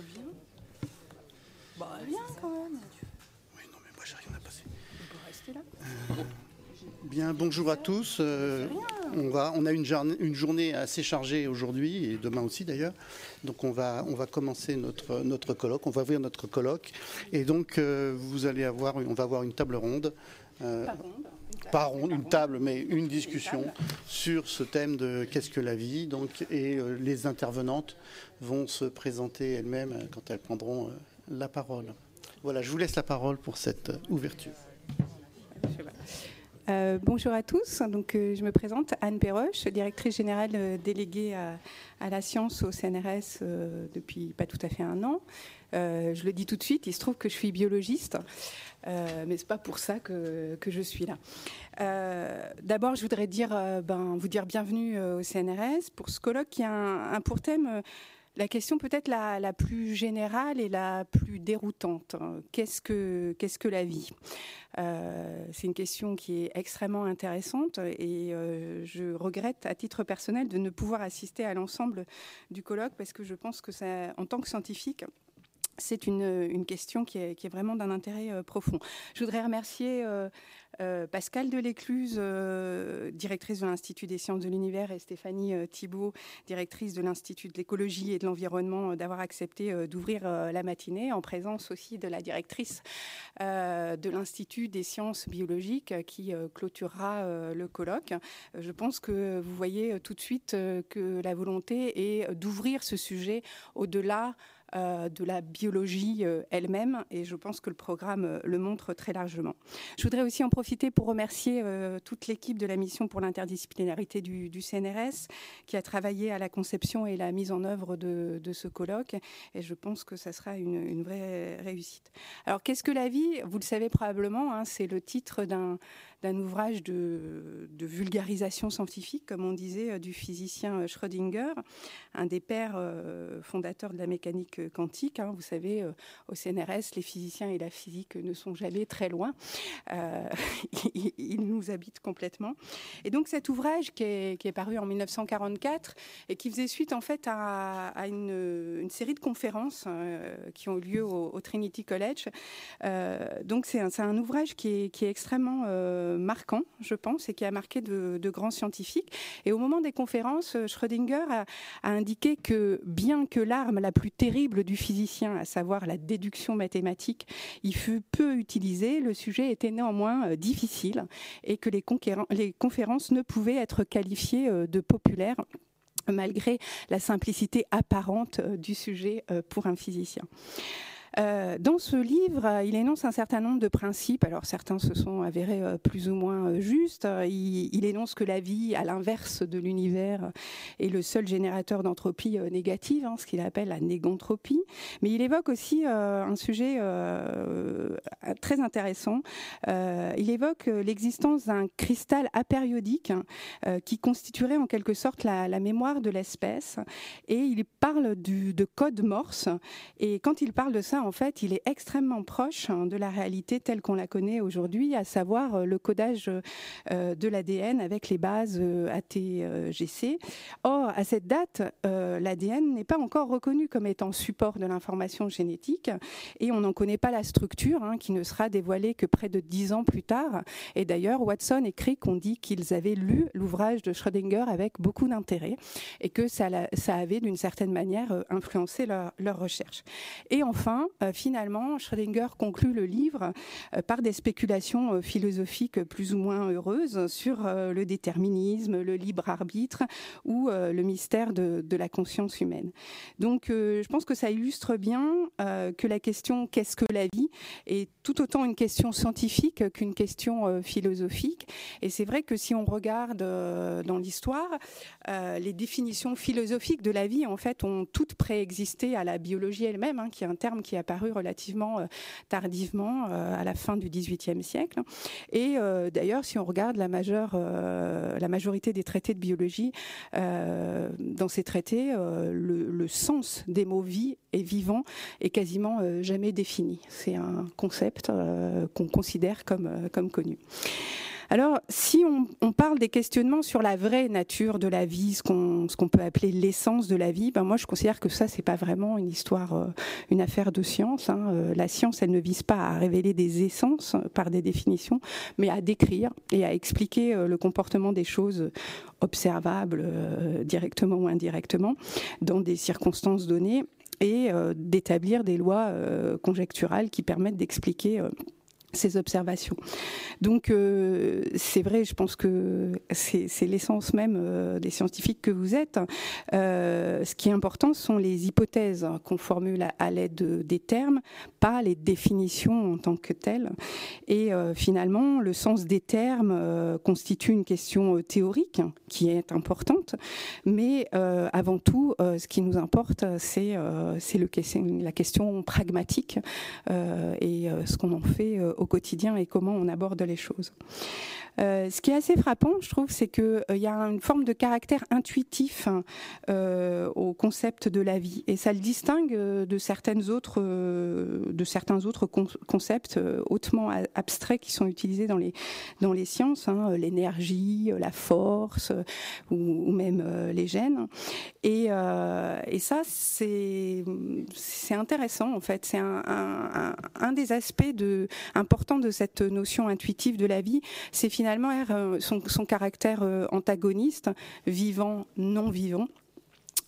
bien. Bah, bien quand même. Oui, non, mais moi, j'ai rien à passer. On peut rester là. Bien, bonjour à tous. Euh, on, va, on a une journée, une journée assez chargée aujourd'hui et demain aussi d'ailleurs. Donc on va, on va commencer notre, notre colloque, on va ouvrir notre colloque. Et donc euh, vous allez avoir, on va avoir une table ronde. euh, Pas ronde. Pas une table, mais une discussion sur ce thème de qu'est-ce que la vie. Donc, et euh, les intervenantes vont se présenter elles-mêmes euh, quand elles prendront euh, la parole. Voilà, je vous laisse la parole pour cette ouverture. Bonjour à tous. Donc, je me présente Anne Perroche, directrice générale déléguée à, la science au CNRS depuis pas tout à fait un an. Euh, je le dis tout de suite, il se trouve que je suis biologiste, euh, mais c'est pas pour ça que, je suis là. Euh, D'abord, je voudrais euh, ben, vous dire bienvenue au CNRS pour ce colloque qui a un, pour thème. la question peut-être la, plus générale et la plus déroutante. Qu'est-ce que, la vie? C'est une question qui est extrêmement intéressante et je regrette à titre personnel de ne pouvoir assister à l'ensemble du colloque parce que je pense que en tant que scientifique, c'est une, une question qui est, vraiment d'un intérêt euh, profond. Je voudrais remercier euh, euh, Pascal Delécluse, euh, directrice de l'Institut des sciences de l'univers, et Stéphanie euh, Thibault, directrice de l'Institut de l'écologie et de l'environnement, euh, d'avoir accepté euh, d'ouvrir euh, la matinée, en présence aussi de la directrice euh, de l'Institut des sciences biologiques euh, qui euh, clôturera euh, le colloque. Euh, Je pense que vous voyez euh, tout de suite euh, que la volonté est d'ouvrir ce sujet au-delà euh, de la biologie euh, elle-même et je pense que le programme euh, le montre très largement. Je voudrais aussi en profiter pour remercier toute l'équipe de la mission pour l'interdisciplinarité du, CNRS qui a travaillé à la conception et la mise en œuvre de, ce colloque et je pense que ça sera une, une vraie réussite. Alors qu'est-ce que la vie? Vous le savez probablement, hein, c'est le titre d'un d'un ouvrage de, vulgarisation scientifique, comme on disait, euh, du physicien euh, Schrödinger, un des pères euh, fondateurs de la mécanique quantique. hein. Vous savez, au CNRS, les physiciens et la physique ne sont jamais très loin. Euh, ils, ils nous habitent complètement. Et donc cet ouvrage qui est, paru en 1944 et qui faisait suite en fait à, une, série de conférences euh, qui ont eu lieu au, Trinity College. Donc c'est un, ouvrage qui est, extrêmement marquant, je pense, et qui a marqué de, grands scientifiques. Et au moment des conférences, euh, Schrödinger a, indiqué que bien que l'arme la plus terrible du physicien, à savoir la déduction mathématique, y fut peu utilisée, le sujet était néanmoins euh, difficile et que les, conférences ne pouvaient être qualifiées euh, de populaires malgré la simplicité apparente euh, du sujet euh, pour un physicien. Euh, dans ce livre, euh, il énonce un certain nombre de principes. Alors certains se sont avérés euh, plus ou moins justes. Il, énonce que la vie, à l'inverse de l'univers, est le seul générateur d'entropie négative, hein, ce qu'il appelle la négantropie. Mais il évoque aussi un sujet très intéressant. Il évoque l'existence d'un cristal apériodique qui constituerait en quelque sorte la, mémoire de l'espèce. Et il parle de code Morse. Et quand il parle de ça, en fait, il est extrêmement proche hein, de la réalité telle qu'on la connaît aujourd'hui, à savoir euh, le codage euh, de l'ADN avec les bases euh, ATGC. Or, à cette date, l'ADN n'est pas encore reconnu comme étant support de l'information génétique et on n'en connaît pas la structure, hein, qui ne sera dévoilée que près de dix ans plus tard. Et d'ailleurs, Watson et Crick ont dit qu'ils avaient lu l'ouvrage de Schrödinger avec beaucoup d'intérêt et que ça, avait d'une certaine manière influencé leur recherche. Et enfin, euh, finalement, Schrödinger conclut le livre euh, par des spéculations euh, philosophiques plus ou moins heureuses sur le déterminisme, le libre arbitre ou le mystère de, la conscience humaine. Donc, je pense que ça illustre bien que la question qu'est-ce que la vie est tout autant une question scientifique qu'une question philosophique. Et c'est vrai que si on regarde dans l'histoire, les définitions philosophiques de la vie, en fait, ont toutes préexisté à la biologie elle-même, hein, qui est un terme qui apparu relativement euh, tardivement euh, à la fin du XVIIIe siècle. Et euh, d'ailleurs, si on regarde la, majorité des traités de biologie, dans ces traités, le, sens des mots vie et vivant est quasiment jamais défini. C'est un concept qu'on considère comme connu. Alors, si on, parle des questionnements sur la vraie nature de la vie, ce qu'on peut appeler l'essence de la vie, ben moi je considère que ça c'est pas vraiment une histoire, euh, une affaire de science. Hein. Euh, la science, elle ne vise pas à révéler des essences par des définitions, mais à décrire et à expliquer le comportement des choses observables directement ou indirectement dans des circonstances données et d'établir des lois conjecturales qui permettent d'expliquer ces observations. Donc euh, c'est vrai, je pense que c'est l'essence même euh, des scientifiques que vous êtes. Euh, ce qui est important, ce sont les hypothèses qu'on formule à, l'aide des termes, pas les définitions en tant que telles. Et finalement, le sens des termes constitue une question théorique qui est importante, mais avant tout, ce qui nous importe, c'est la question pragmatique et ce qu'on en fait au quotidien et comment on aborde les choses. Euh, ce qui est assez frappant, je trouve, c'est qu'il euh, y a une forme de caractère intuitif hein, euh, au concept de la vie, et ça le distingue de certaines autres, de certains autres concepts hautement abstraits qui sont utilisés dans les dans les sciences, hein, l'énergie, la force, ou, même les gènes. Et, et ça, c'est c'est intéressant en fait. C'est un, un, un, des aspects de, importants de cette notion intuitive de la vie, c'est finalement euh, son, son caractère euh, antagoniste, vivant, non vivant.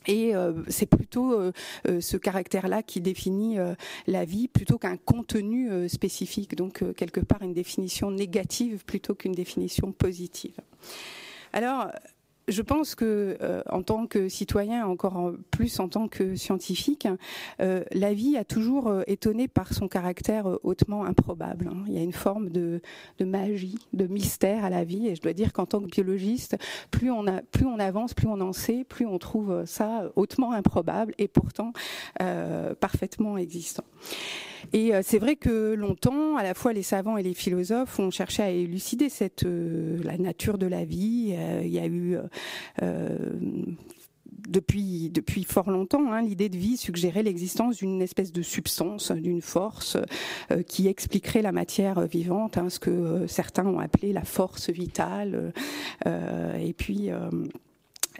Et euh, c'est plutôt ce caractère-là qui définit la vie plutôt qu'un contenu spécifique, donc quelque part une définition négative plutôt qu'une définition positive. Alors, je pense que euh, en tant que citoyen, encore plus en tant que scientifique, euh, la vie a toujours euh, étonné par son caractère hautement improbable. Hein. Il y a une forme de, magie, de mystère à la vie, et je dois dire qu'en tant que biologiste, plus on, a, plus on avance, plus on en sait, plus on trouve ça hautement improbable et pourtant parfaitement existant. Et c'est vrai que longtemps, à la fois les savants et les philosophes ont cherché à élucider cette la nature de la vie. il y a eu euh, depuis, depuis fort longtemps, hein, l'idée de vie suggérait l'existence d'une espèce de substance, d'une force euh, qui expliquerait la matière vivante, hein, ce que euh, certains ont appelé la force vitale. et puis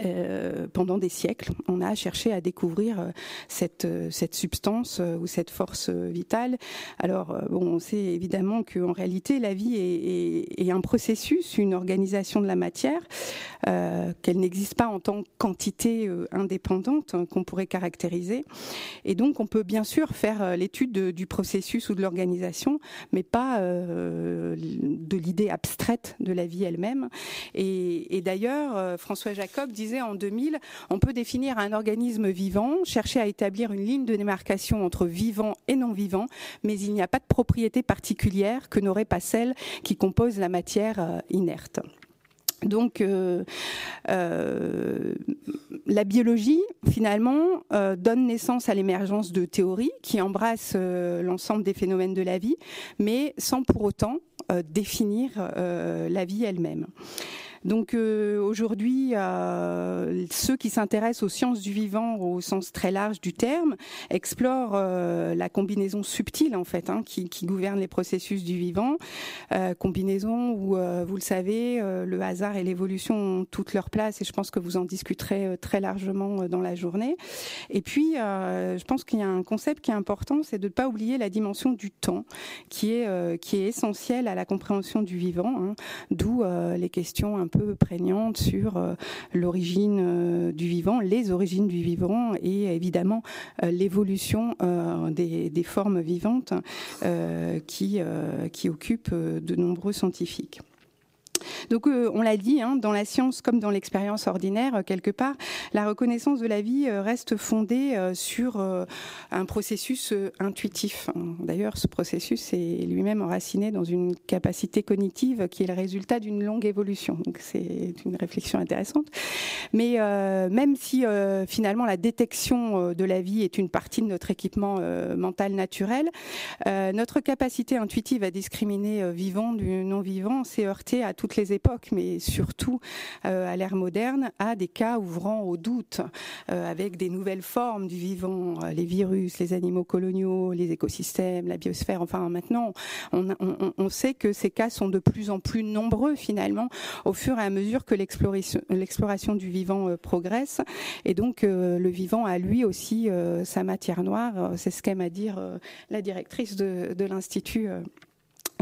euh, pendant des siècles, on a cherché à découvrir euh, cette, euh, cette substance ou cette force vitale. Alors, bon, on sait évidemment qu'en réalité, la vie est, un processus, une organisation de la matière, qu'elle n'existe pas en tant que quantité indépendante hein, qu'on pourrait caractériser. Et donc, on peut bien sûr faire l'étude du processus ou de l'organisation, mais pas de l'idée abstraite de la vie elle-même. Et d'ailleurs, François Jacob disait en 2000, on peut définir un organisme vivant, chercher à établir une ligne de démarcation entre vivant et non vivant, mais il n'y a pas de propriété particulière que n'aurait pas celle qui compose la matière euh, inerte. Donc, euh, euh, la biologie, finalement, donne naissance à l'émergence de théories qui embrassent l'ensemble des phénomènes de la vie, mais sans pour autant définir la vie elle-même. Donc euh, aujourd'hui, euh, ceux qui s'intéressent aux sciences du vivant au sens très large du terme explorent euh, la combinaison subtile en fait hein, qui, qui, gouverne les processus du vivant, combinaison où vous le savez, le hasard et l'évolution ont toute leur place et je pense que vous en discuterez très largement dans la journée. Et puis, je pense qu'il y a un concept qui est important, c'est de ne pas oublier la dimension du temps qui est qui est essentielle à la compréhension du vivant, hein, d'où les questions un peu prégnante sur euh, l'origine euh, du vivant, les origines du vivant et évidemment euh, l'évolution des, formes vivantes qui occupent de nombreux scientifiques. Donc euh, on l'a dit, hein, dans la science comme dans l'expérience ordinaire, euh, quelque part, la reconnaissance de la vie euh, reste fondée sur un processus intuitif. D'ailleurs, ce processus est lui-même enraciné dans une capacité cognitive qui est le résultat d'une longue évolution. Donc c'est une réflexion intéressante. Mais même si finalement la détection de la vie est une partie de notre équipement mental naturel, notre capacité intuitive à discriminer vivant du non vivant s'est heurtée à toutes les époques, mais surtout à l'ère moderne, à des cas ouvrant au doute, avec des nouvelles formes du vivant, les virus, les animaux coloniaux, les écosystèmes, la biosphère. Enfin, maintenant, on, sait que ces cas sont de plus en plus nombreux finalement au fur et à mesure que l'exploration du vivant progresse. Et donc, le vivant a lui aussi sa matière noire. C'est ce qu'aime à dire la directrice de l'Institut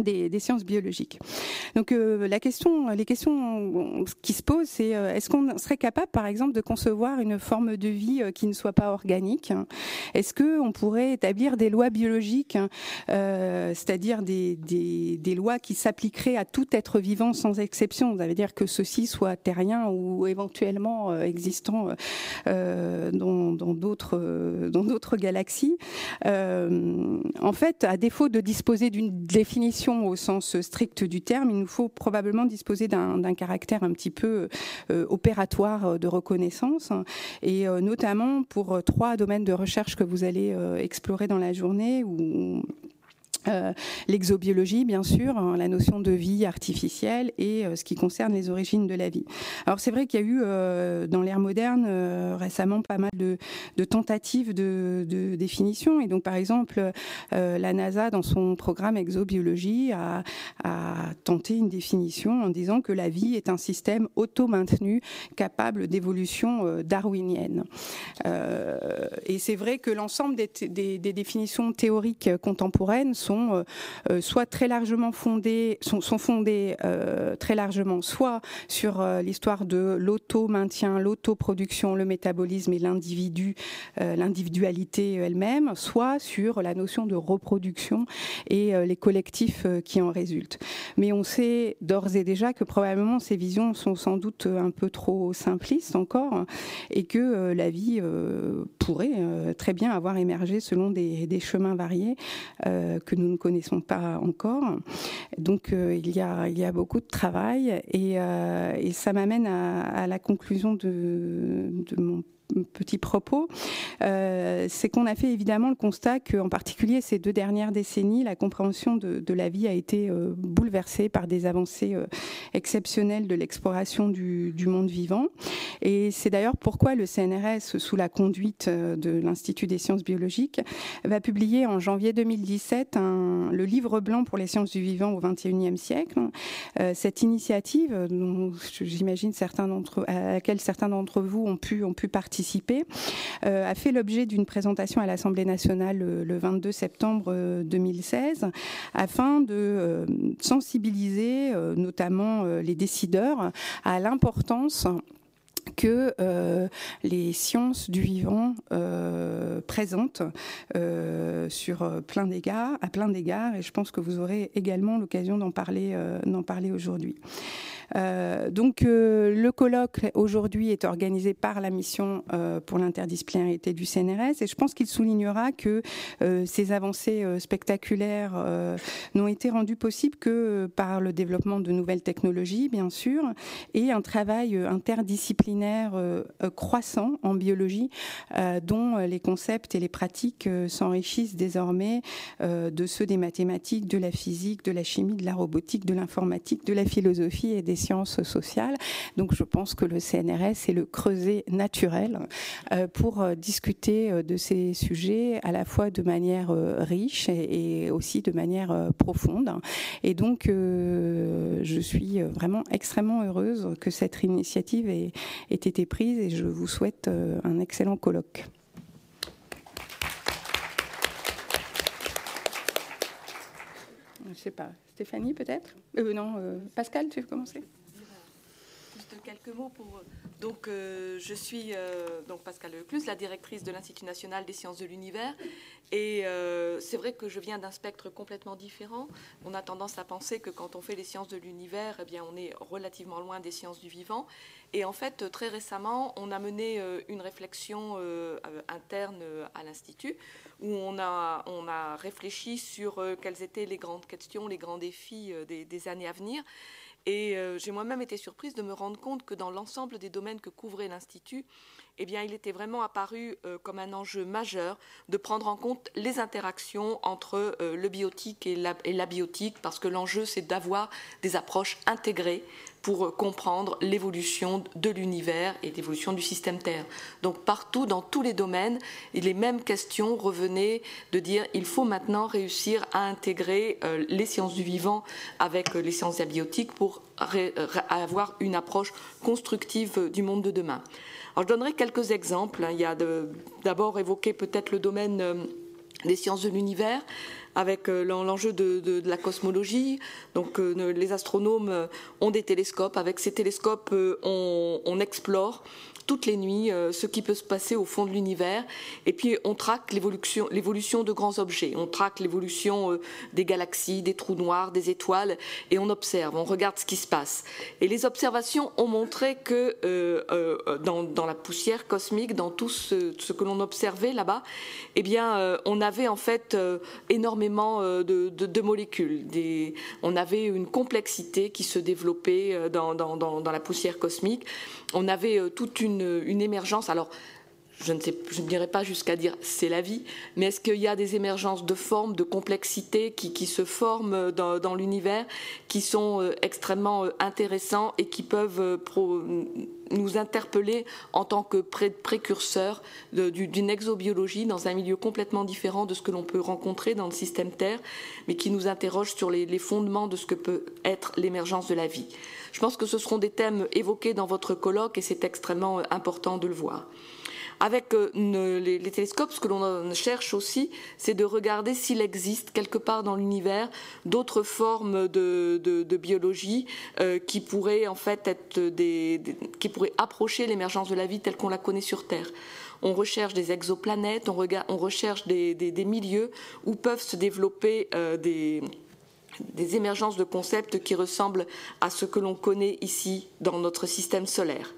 des, sciences biologiques. Donc euh, la question, les questions qui se posent, c'est euh, est-ce qu'on serait capable, par exemple, de concevoir une forme de vie euh, qui ne soit pas organique? Est-ce que on pourrait établir des lois biologiques, c'est-à-dire des, des, lois qui s'appliqueraient à tout être vivant sans exception? Ça veut dire que ceci soit terrien ou éventuellement existant dans d'autres dans d'autres galaxies. en fait, à défaut de disposer d'une définition au sens strict du terme, il nous faut probablement disposer d'un caractère un petit peu euh, opératoire de reconnaissance, et euh, notamment pour trois domaines de recherche que vous allez euh, explorer dans la journée, où euh, l'exobiologie, bien sûr, hein, la notion de vie artificielle et euh, ce qui concerne les origines de la vie. Alors c'est vrai qu'il y a eu euh, dans l'ère moderne récemment pas mal de, tentatives de, définition. Et donc par exemple, la NASA dans son programme exobiologie a, tenté une définition en disant que la vie est un système auto-maintenu capable d'évolution darwinienne. et c'est vrai que l'ensemble des, des définitions théoriques contemporaines sont euh, euh, soit très largement fondées, sont, fondées euh, très largement soit sur l'histoire de l'auto-maintien, l'autoproduction, le métabolisme et l'individu, l'individualité elle-même, soit sur la notion de reproduction et les collectifs qui en résultent. Mais on sait d'ores et déjà que probablement ces visions sont sans doute un peu trop simplistes encore et que la vie pourrait très bien avoir émergé selon des, des chemins variés que nous ne connaissons pas encore. Donc euh, il, y a, il y beaucoup de travail et, euh, ça m'amène à, la conclusion de mon petit propos, euh, c'est qu'on a fait évidemment le constat qu'en particulier ces deux dernières décennies, la compréhension de, la vie a été euh, bouleversée par des avancées euh, exceptionnelles de l'exploration du, monde vivant. Et c'est d'ailleurs pourquoi le CNRS, sous la conduite de l'Institut des sciences biologiques, va publier en janvier 2017 un, le livre blanc pour les sciences du vivant au XXIe siècle. cette initiative, dont j'imagine certains d'entre, à laquelle certains d'entre vous ont pu, ont pu participer, euh, a fait l'objet d'une présentation à l'Assemblée nationale le, 22 septembre 2016 euh, afin de euh, sensibiliser notamment les décideurs à l'importance que les sciences du vivant présentent sur plein d'égards, à plein d'égards, et je pense que vous aurez également l'occasion d'en parler aujourd'hui. Euh, donc euh, le colloque aujourd'hui est organisé par la mission euh, pour l'interdisciplinarité du CNRS et je pense qu'il soulignera que ces avancées spectaculaires n'ont été rendues possibles que par le développement de nouvelles technologies, bien sûr, et un travail interdisciplinaire croissant en biologie dont les concepts et les pratiques s'enrichissent désormais de ceux des mathématiques, de la physique, de la chimie, de la robotique, de l'informatique, de la philosophie et des sciences sociales. Donc je pense que le CNRS est le creuset naturel euh, pour euh, discuter euh, de ces sujets à la fois de manière riche et aussi de manière profonde. Et donc je suis vraiment extrêmement heureuse que cette initiative ait, ait été prise et je vous souhaite un excellent colloque. Je ne sais pas. Stéphanie, peut-être? Euh, Non, Pascal, tu veux commencer? Quelques mots pour. Donc, euh, je suis euh, donc Pascal Leclus, la directrice de l'Institut national des sciences de l'univers. Et euh, c'est vrai que je viens d'un spectre complètement différent. On a tendance à penser que quand on fait les sciences de l'univers, eh bien, on est relativement loin des sciences du vivant. Et en fait, très récemment, on a mené une réflexion interne à l'Institut où on a, on a réfléchi sur quelles étaient les grandes questions, les grands défis des années à venir. Et euh, j'ai moi-même été surprise de me rendre compte que dans l'ensemble des domaines que couvrait l'Institut, eh bien, il était vraiment apparu euh, comme un enjeu majeur de prendre en compte les interactions entre euh, le biotique et la, la biotique, parce que l'enjeu, c'est d'avoir des approches intégrées pour euh, comprendre l'évolution de l'univers et l'évolution du système Terre. Donc partout, dans tous les domaines, les mêmes questions revenaient de dire il faut maintenant réussir à intégrer les sciences du vivant avec les sciences abiotiques pour ré- ré- avoir une approche constructive euh, du monde de demain. Alors, je donnerai quelques exemples. hein. Il y a d'abord évoqué peut-être le domaine euh, des sciences de l'univers avec euh, l'en- l'enjeu de, la cosmologie. Donc euh, les astronomes euh, ont des télescopes. Avec ces télescopes, euh, on explore toutes les nuits euh, ce qui peut se passer au fond de l'univers. Et puis on traque l'évolution de grands objets. On traque l'évolution euh, des galaxies, des trous noirs, des étoiles. Et on observe, on regarde ce qui se passe. Et les observations ont montré que euh, euh, dans, dans la poussière cosmique, dans tout ce, ce que l'on observait là-bas, eh bien, euh, on avait en fait euh, énormément de, de- de molécules. Des- on avait une complexité qui se développait dans- dans- dans la poussière cosmique. On avait euh, toute une, une émergence. Alors, je ne, sais, dirais pas jusqu'à dire c'est la vie, mais est-ce qu'il y a des émergences de formes, de complexité qui, se forment dans, l'univers, qui sont euh, extrêmement euh, intéressants et qui peuvent euh, nous interpeller en tant que pré- précurseurs d'une exobiologie dans un milieu complètement différent de ce que l'on peut rencontrer dans le système Terre, mais qui nous interroge sur les, fondements de ce que peut être l'émergence de la vie. Je pense que ce seront des thèmes évoqués dans votre colloque et c'est extrêmement important de le voir. Avec euh, les, les télescopes, ce que l'on euh, cherche aussi, c'est de regarder s'il existe quelque part dans l'univers d'autres formes de, biologie euh, qui pourraient en fait être qui pourraient approcher l'émergence de la vie telle qu'on la connaît sur Terre. On recherche des exoplanètes, on, recherche des, milieux où peuvent se développer des émergences de concepts qui ressemblent à ce que l'on connaît ici dans notre système solaire.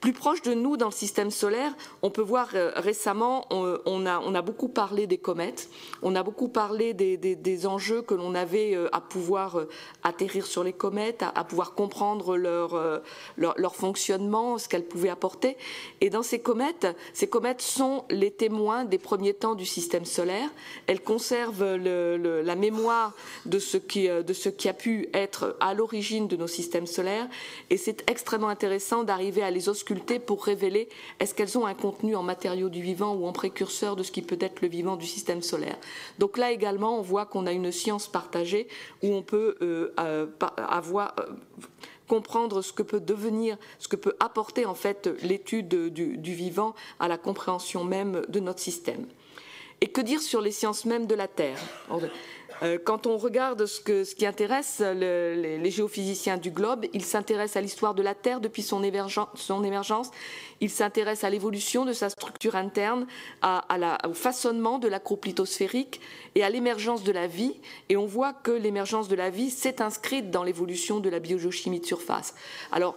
Plus proche de nous dans le système solaire, on peut voir euh, récemment, on, a, beaucoup parlé des comètes, on a beaucoup parlé des, enjeux que l'on avait euh, à pouvoir euh, atterrir sur les comètes, à, pouvoir comprendre leur, fonctionnement, ce qu'elles pouvaient apporter. Et dans ces comètes, ces comètes sont les témoins des premiers temps du système solaire. Elles conservent la mémoire de ce, qui, de ce qui a pu être à l'origine de nos systèmes solaires. Et c'est extrêmement intéressant d'arriver à les ausculter pour révéler est-ce qu'elles ont un contenu en matériaux du vivant ou en précurseur de ce qui peut être le vivant du système solaire. Donc là également, on voit qu'on a une science partagée où on peut euh, euh, avoir euh, comprendre ce que peut devenir, ce que peut apporter en fait l'étude du, du vivant à la compréhension même de notre système. Et que dire sur les sciences mêmes de la Terre? Quand on regarde ce, qui intéresse le- les, géophysiciens du globe, ils s'intéressent à l'histoire de la Terre depuis son, émergen- son émergence, ils s'intéressent à l'évolution de sa structure interne, à, au façonnement de la croûte lithosphérique et à l'émergence de la vie. Et on voit que l'émergence de la vie s'est inscrite dans l'évolution de la biogéochimie de surface. Alors,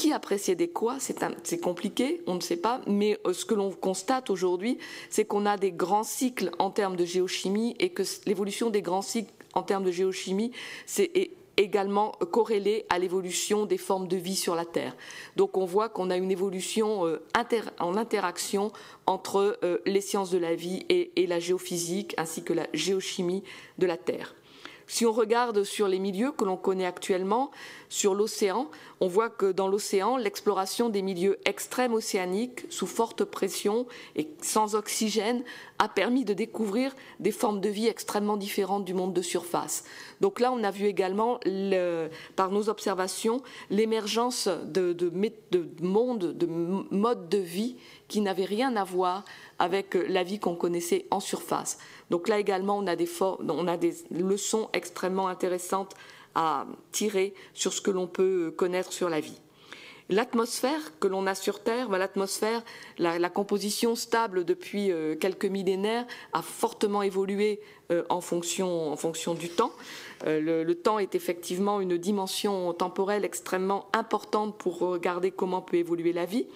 qui a précédé quoi C'est compliqué, on ne sait pas, mais euh, ce que l'on constate aujourd'hui, c'est qu'on a des grands cycles en termes de géochimie et que l'évolution des grands cycles en termes de géochimie, c'est également corrélé à l'évolution des formes de vie sur la Terre. Donc on voit qu'on a une évolution euh, en interaction entre euh, les sciences de la vie et, et la géophysique ainsi que la géochimie de la Terre. Si on regarde sur les milieux que l'on connaît actuellement, sur l'océan, on voit que dans l'océan, l'exploration des milieux extrêmes océaniques, sous forte pression et sans oxygène, a permis de découvrir des formes de vie extrêmement différentes du monde de surface. Donc là, on a vu également, le- par nos observations, l'émergence de, mondes, de modes de vie qui n'avaient rien à voir avec la vie qu'on connaissait en surface. Donc là également, on a des leçons extrêmement intéressantes à tirer sur ce que l'on peut connaître sur la vie. L'atmosphère que l'on a sur Terre, ben, l'atmosphère, la, composition stable depuis euh, quelques millénaires a fortement évolué euh, en, fonction, en fonction du temps. Euh, le temps est effectivement une dimension temporelle extrêmement importante pour regarder comment peut évoluer la vie.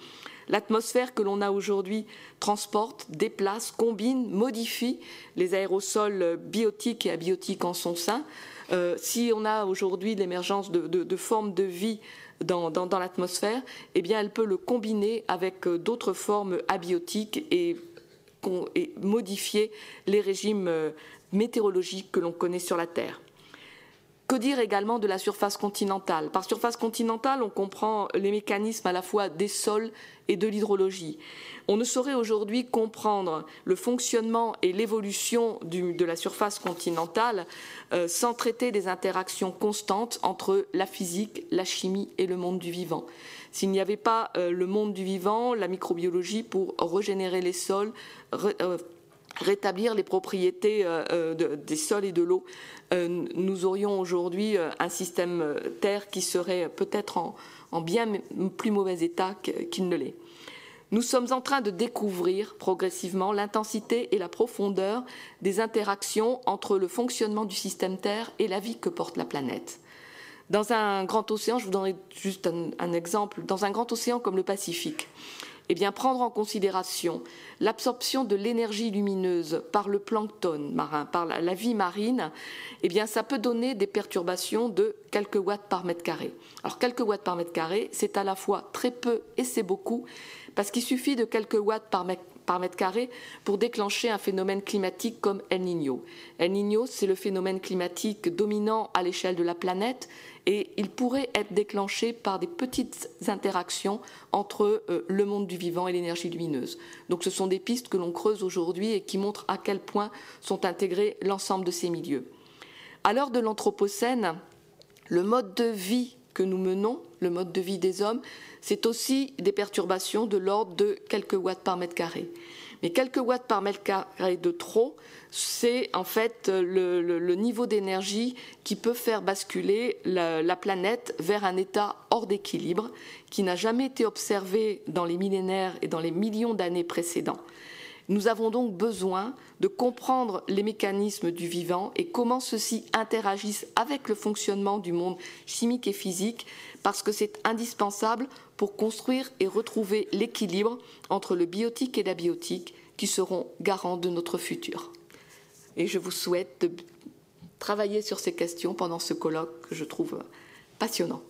L'atmosphère que l'on a aujourd'hui transporte, déplace, combine, modifie les aérosols biotiques et abiotiques en son sein. Euh, si on a aujourd'hui l'émergence de, formes de vie dans, l'atmosphère, eh bien, elle peut le combiner avec euh, d'autres formes abiotiques et, modifier les régimes euh, météorologiques que l'on connaît sur la Terre. Que dire également de la surface continentale? Par surface continentale, on comprend les mécanismes à la fois des sols et de l'hydrologie. On ne saurait aujourd'hui comprendre le fonctionnement et l'évolution de la surface continentale euh, sans traiter des interactions constantes entre la physique, la chimie et le monde du vivant. S'il n'y avait pas euh, le monde du vivant, la microbiologie pour régénérer les sols, euh, rétablir les propriétés des sols et de l'eau, nous aurions aujourd'hui un système Terre qui serait peut-être en, bien plus mauvais état qu'il ne l'est. Nous sommes en train de découvrir progressivement l'intensité et la profondeur des interactions entre le fonctionnement du système Terre et la vie que porte la planète. Dans un grand océan, je vous donnerai juste un, exemple, dans un grand océan comme le Pacifique, eh bien, prendre en considération l'absorption de l'énergie lumineuse par le plancton marin, par la, vie marine, eh bien, ça peut donner des perturbations de quelques watts par mètre carré. Alors, quelques watts par mètre carré, c'est à la fois très peu et c'est beaucoup, parce qu'il suffit de quelques watts par mètre, carré pour déclencher un phénomène climatique comme El Niño. El Niño, c'est le phénomène climatique dominant à l'échelle de la planète et il pourrait être déclenché par des petites interactions entre euh, le monde du vivant et l'énergie lumineuse. Donc ce sont des pistes que l'on creuse aujourd'hui et qui montrent à quel point sont intégrés l'ensemble de ces milieux. À l'heure de l'Anthropocène, le mode de vie que nous menons, le mode de vie des hommes, c'est aussi des perturbations de l'ordre de quelques watts par mètre carré. Mais quelques watts par mètre carré de trop, c'est en fait le, niveau d'énergie qui peut faire basculer la, planète vers un état hors d'équilibre qui n'a jamais été observé dans les millénaires et dans les millions d'années précédents. Nous avons donc besoin de comprendre les mécanismes du vivant et comment ceux-ci interagissent avec le fonctionnement du monde chimique et physique, parce que c'est indispensable pour construire et retrouver l'équilibre entre le biotique et la biotique qui seront garants de notre futur. Et je vous souhaite de travailler sur ces questions pendant ce colloque que je trouve passionnant.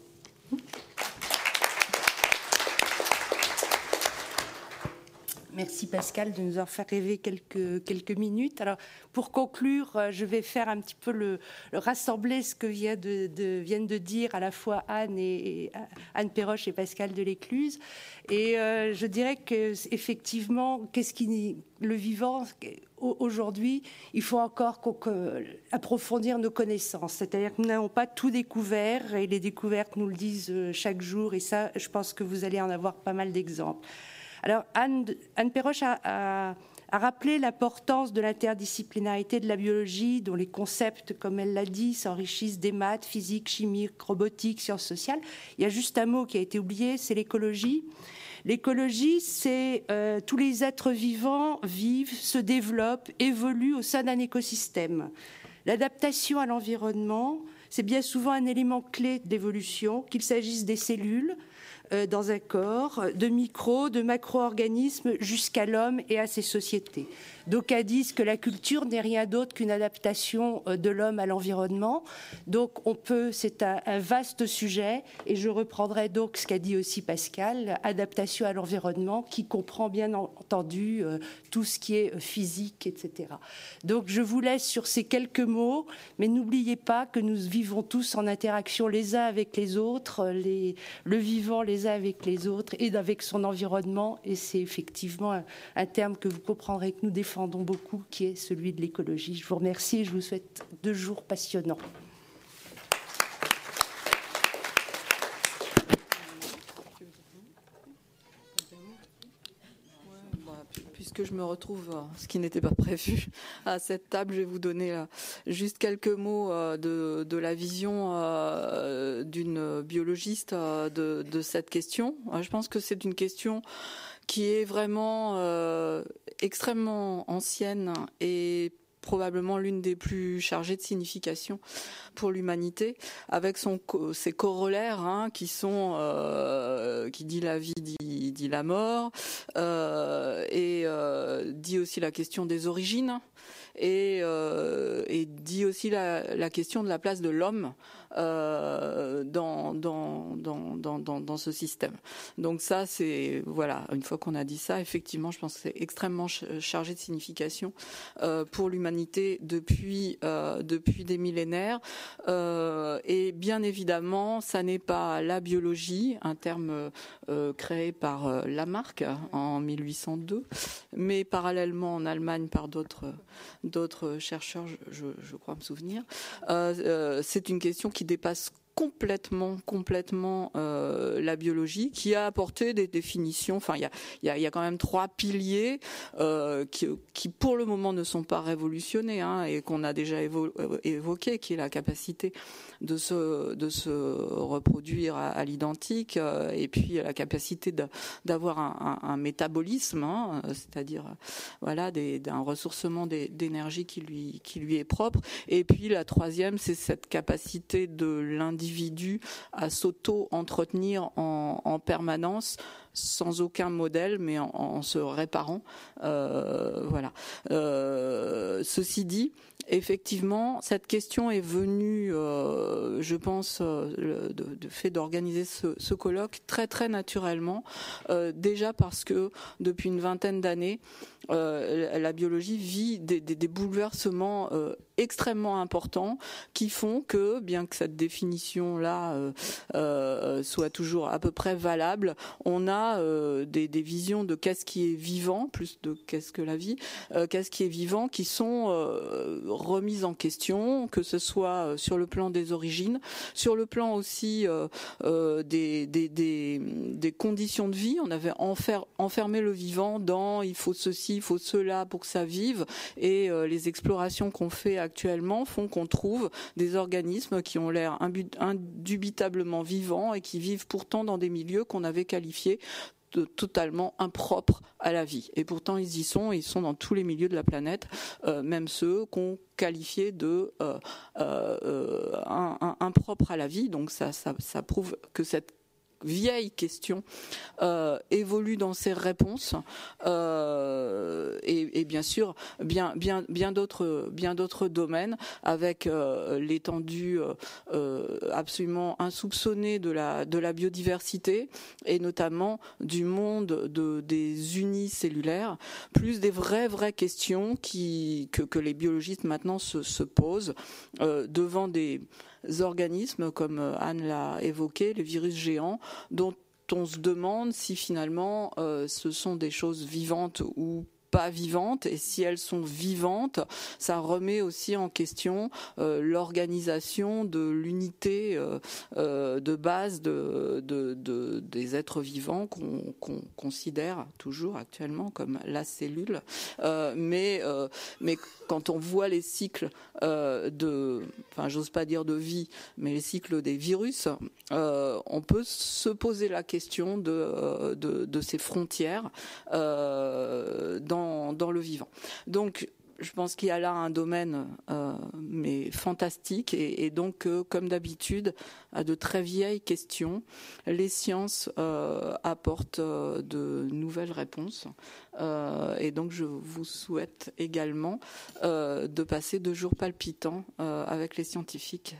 Merci Pascal de nous en faire rêver quelques, minutes. Alors, pour conclure, euh, je vais faire un petit peu le, rassembler ce que vient de, viennent de dire à la fois Anne et, Anne Perroche et Pascal Delécluse. Et euh, je dirais que effectivement, qu'est-ce qui le vivant aujourd'hui, il faut encore approfondir nos connaissances. C'est-à-dire que nous n'avons pas tout découvert et les découvertes nous le disent euh, chaque jour. Et ça, je pense que vous allez en avoir pas mal d'exemples. Alors Anne, Anne Perroche a, rappelé l'importance de l'interdisciplinarité de la biologie, dont les concepts, comme elle l'a dit, s'enrichissent des maths, physique, chimie, robotique, sciences sociales. Il y a juste un mot qui a été oublié, c'est l'écologie. L'écologie, c'est euh, tous les êtres vivants vivent, se développent, évoluent au sein d'un écosystème. L'adaptation à l'environnement, c'est bien souvent un élément clé d'évolution, qu'il s'agisse des cellules, euh, dans un corps, de micro, de macro-organismes jusqu'à l'homme et à ses sociétés. D'aucuns disent que la culture n'est rien d'autre qu'une adaptation euh, de l'homme à l'environnement. Donc on peut, c'est un, vaste sujet, et je reprendrai donc ce qu'a dit aussi Pascal, adaptation à l'environnement, qui comprend bien entendu euh, tout ce qui est physique, etc. Donc je vous laisse sur ces quelques mots, mais n'oubliez pas que nous vivons tous en interaction les uns avec les autres, le vivant les uns avec les autres et avec son environnement. Et c'est effectivement un, terme que vous comprendrez que nous défendons beaucoup, qui est celui de l'écologie. Je vous remercie et je vous souhaite deux jours passionnants. Que je me retrouve, euh, ce qui n'était pas prévu, à cette table, je vais vous donner euh, juste quelques mots euh, de, la vision d'une biologiste de, cette question. Je pense que c'est une question qui est vraiment extrêmement ancienne et probablement l'une des plus chargées de signification pour l'humanité, avec son, ses corollaires hein, qui sont euh, qui dit la vie dit, la mort euh, et euh, dit aussi la question des origines et, dit aussi la, question de la place de l'homme euh, dans, dans, dans, dans, dans ce système. Donc ça, c'est voilà. Une fois qu'on a dit ça, effectivement, je pense que c'est extrêmement chargé de signification euh, pour l'humanité depuis euh, depuis des millénaires. Euh, et bien évidemment, ça n'est pas la biologie, un terme euh, créé par euh, Lamarck en 1802, mais parallèlement en Allemagne par d'autres d'autres chercheurs, je, je, crois me souvenir. c'est une question qui dépasse complètement, complètement euh, la biologie, qui a apporté des définitions. Il y a, quand même trois piliers euh, qui, qui, pour le moment, ne sont pas révolutionnés hein, et qu'on a déjà évo euh, évoqué, qui est la capacité de se, de se reproduire à, l'identique euh, et puis la capacité d'avoir un, métabolisme, hein, c'est-à-dire voilà, des, un ressourcement d'énergie qui lui, qui lui est propre. Et puis la troisième, c'est cette capacité de l'individu individu à s'auto-entretenir en, en, permanence sans aucun modèle, mais en, se réparant. Euh, voilà. Euh, ceci dit, effectivement, cette question est venue, euh, je pense, euh, de, fait d'organiser ce, colloque très très naturellement, déjà parce que depuis une vingtaine d'années, la biologie vit des, des, des bouleversements extrêmement importants qui font que, bien que cette définition-là euh, euh, soit toujours à peu près valable, on a euh, des, visions de qu'est-ce qui est vivant, plus de qu'est-ce que la vie, qu'est-ce qui est vivant, qui sont remises en question, que ce soit sur le plan des origines, sur le plan aussi des, des, des, conditions de vie. On avait enfer, enfermé le vivant dans il faut ceci, il faut cela pour que ça vive, et les explorations qu'on fait actuellement font qu'on trouve des organismes qui ont l'air indubitablement vivants et qui vivent pourtant dans des milieux qu'on avait qualifiés de totalement impropres à la vie. Et pourtant, ils y sont, ils sont dans tous les milieux de la planète, euh, même ceux qu'on qualifiait de euh, euh, à la vie. Donc ça prouve que cette vieille question euh, évolue dans ses réponses euh, et, bien sûr bien bien bien d'autres bien d'autres domaines avec euh, l'étendue absolument insoupçonnée de la de la biodiversité et notamment du monde de des unicellulaires plus des vraies vraies questions qui que, les biologistes maintenant se, se posent devant des organismes, comme euh, Anne l'a évoqué, les virus géants, dont on se demande si finalement euh, ce sont des choses vivantes ou vivantes et si elles sont vivantes, ça remet aussi en question euh, l'organisation de l'unité euh, euh, de base de, de, de, des êtres vivants qu'on qu considère toujours actuellement comme la cellule. Mais, mais quand on voit les cycles de, enfin j'ose pas dire de vie, mais les cycles des virus, on peut se poser la question de, de ces frontières dans dans, le vivant. Donc, je pense qu'il y a là un domaine euh, mais fantastique et, donc euh, comme d'habitude à de très vieilles questions les sciences euh, apportent de nouvelles réponses et donc je vous souhaite également de passer deux jours palpitants avec les scientifiques